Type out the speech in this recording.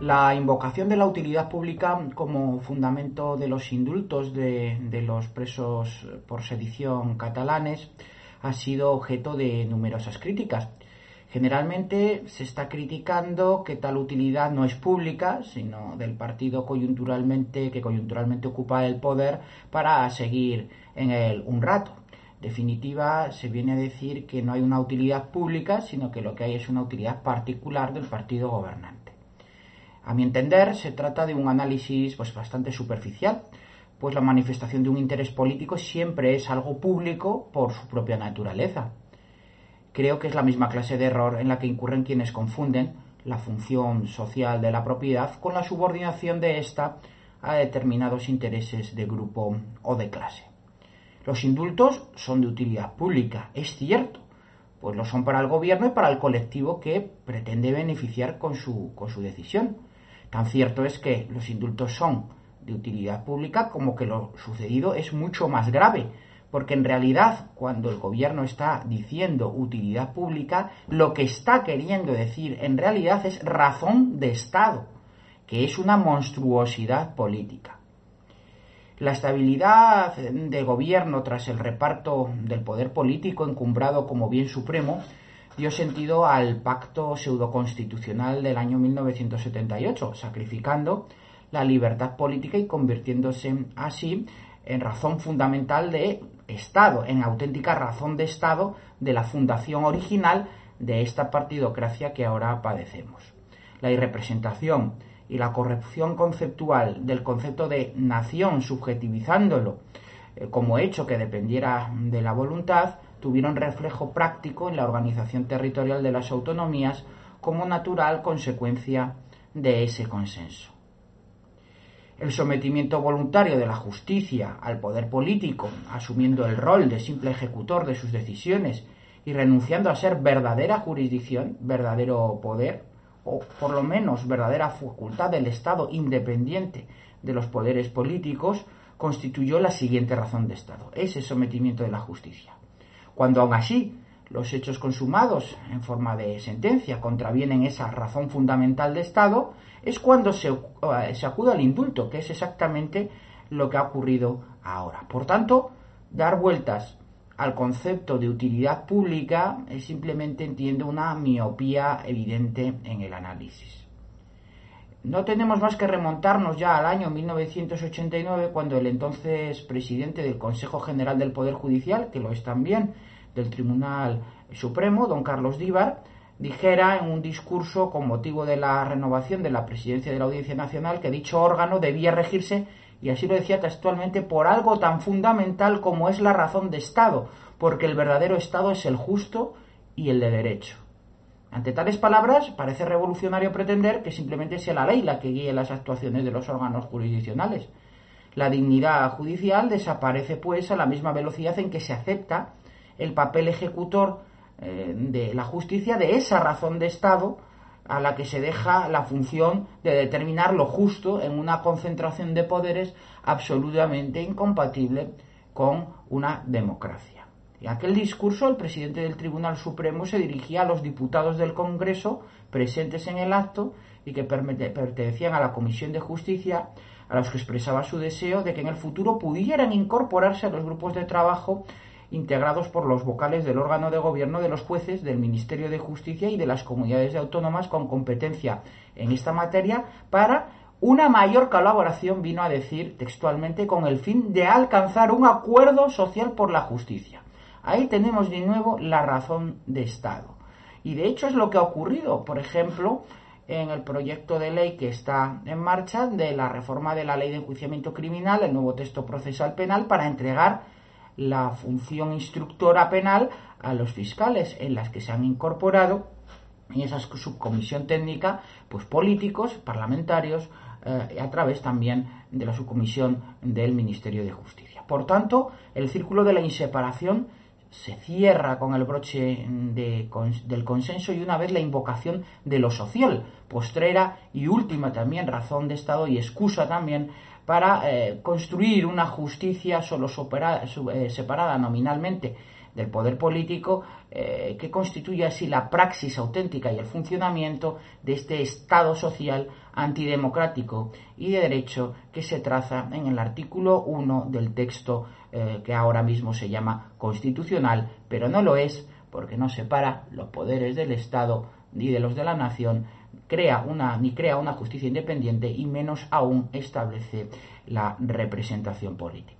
La invocación de la utilidad pública como fundamento de los indultos de, los presos por sedición catalanes ha sido objeto de numerosas críticas. Generalmente se está criticando que tal utilidad no es pública, sino del partido coyunturalmente que coyunturalmente ocupa el poder para seguir en él un rato. definitiva, se viene a decir que no hay una utilidad pública, sino que lo que hay es una utilidad particular del partido gobernante. A mi entender, se trata de un análisis pues, bastante superficial, pues la manifestación de un interés político siempre es algo público por su propia naturaleza. Creo que es la misma clase de error en la que incurren quienes confunden la función social de la propiedad con la subordinación de ésta a determinados intereses de grupo o de clase. Los indultos son de utilidad pública, es cierto, pues lo son para el gobierno y para el colectivo que pretende beneficiar con su, con su decisión Tan cierto es que los indultos son de utilidad pública como que lo sucedido es mucho más grave, porque en realidad cuando el gobierno está diciendo utilidad pública, lo que está queriendo decir en realidad es razón de Estado, que es una monstruosidad política. La estabilidad de gobierno tras el reparto del poder político encumbrado como bien supremo dio sentido al pacto pseudoconstitucional del año 1978, sacrificando la libertad política y convirtiéndose así en razón fundamental de Estado, en auténtica razón de Estado de la fundación original de esta partidocracia que ahora padecemos. La irrepresentación y la corrupción conceptual del concepto de nación, subjetivizándolo eh, como hecho que dependiera de la voluntad, tuvieron reflejo práctico en la organización territorial de las autonomías como natural consecuencia de ese consenso. El sometimiento voluntario de la justicia al poder político, asumiendo el rol de simple ejecutor de sus decisiones y renunciando a ser verdadera jurisdicción, verdadero poder, o por lo menos verdadera facultad del Estado independiente de los poderes políticos, constituyó la siguiente razón de Estado, ese sometimiento de la justicia. Cuando aún así los hechos consumados en forma de sentencia contravienen esa razón fundamental de Estado, es cuando se, eh, se acude al indulto, que es exactamente lo que ha ocurrido ahora. Por tanto, dar vueltas al concepto de utilidad pública es simplemente, entiendo, una miopía evidente en el análisis. No tenemos más que remontarnos ya al año 1989, cuando el entonces presidente del Consejo General del Poder Judicial, que lo es también, del Tribunal Supremo, don Carlos Díbar, dijera en un discurso con motivo de la renovación de la presidencia de la Audiencia Nacional que dicho órgano debía regirse, y así lo decía textualmente, por algo tan fundamental como es la razón de Estado, porque el verdadero Estado es el justo y el de derecho. Ante tales palabras, parece revolucionario pretender que simplemente sea la ley la que guíe las actuaciones de los órganos jurisdiccionales. La dignidad judicial desaparece, pues, a la misma velocidad en que se acepta el papel ejecutor eh, de la justicia de esa razón de Estado a la que se deja la función de determinar lo justo en una concentración de poderes absolutamente incompatible con una democracia. En aquel discurso, el presidente del Tribunal Supremo se dirigía a los diputados del Congreso presentes en el acto y que pertenecían a la Comisión de Justicia, a los que expresaba su deseo de que en el futuro pudieran incorporarse a los grupos de trabajo integrados por los vocales del órgano de gobierno de los jueces, del Ministerio de Justicia y de las comunidades autónomas con competencia en esta materia para una mayor colaboración vino a decir textualmente con el fin de alcanzar un acuerdo social por la justicia. Ahí tenemos de nuevo la razón de Estado. Y de hecho es lo que ha ocurrido, por ejemplo, en el proyecto de ley que está en marcha de la reforma de la ley de enjuiciamiento criminal, el nuevo texto procesal penal, para entregar la función instructora penal a los fiscales, en las que se han incorporado en esa subcomisión técnica, pues políticos, parlamentarios, eh, a través también de la subcomisión del Ministerio de Justicia. Por tanto, el círculo de la inseparación se cierra con el broche del consenso y una vez la invocación de lo social, postrera y última también razón de Estado y excusa también para eh, construir una justicia solo eh, separada nominalmente del poder político eh, que constituye así la praxis auténtica y el funcionamiento de este Estado social antidemocrático y de derecho que se traza en el artículo 1 del texto que ahora mismo se llama constitucional, pero no lo es porque no separa los poderes del Estado ni de los de la nación, crea una, ni crea una justicia independiente y menos aún establece la representación política.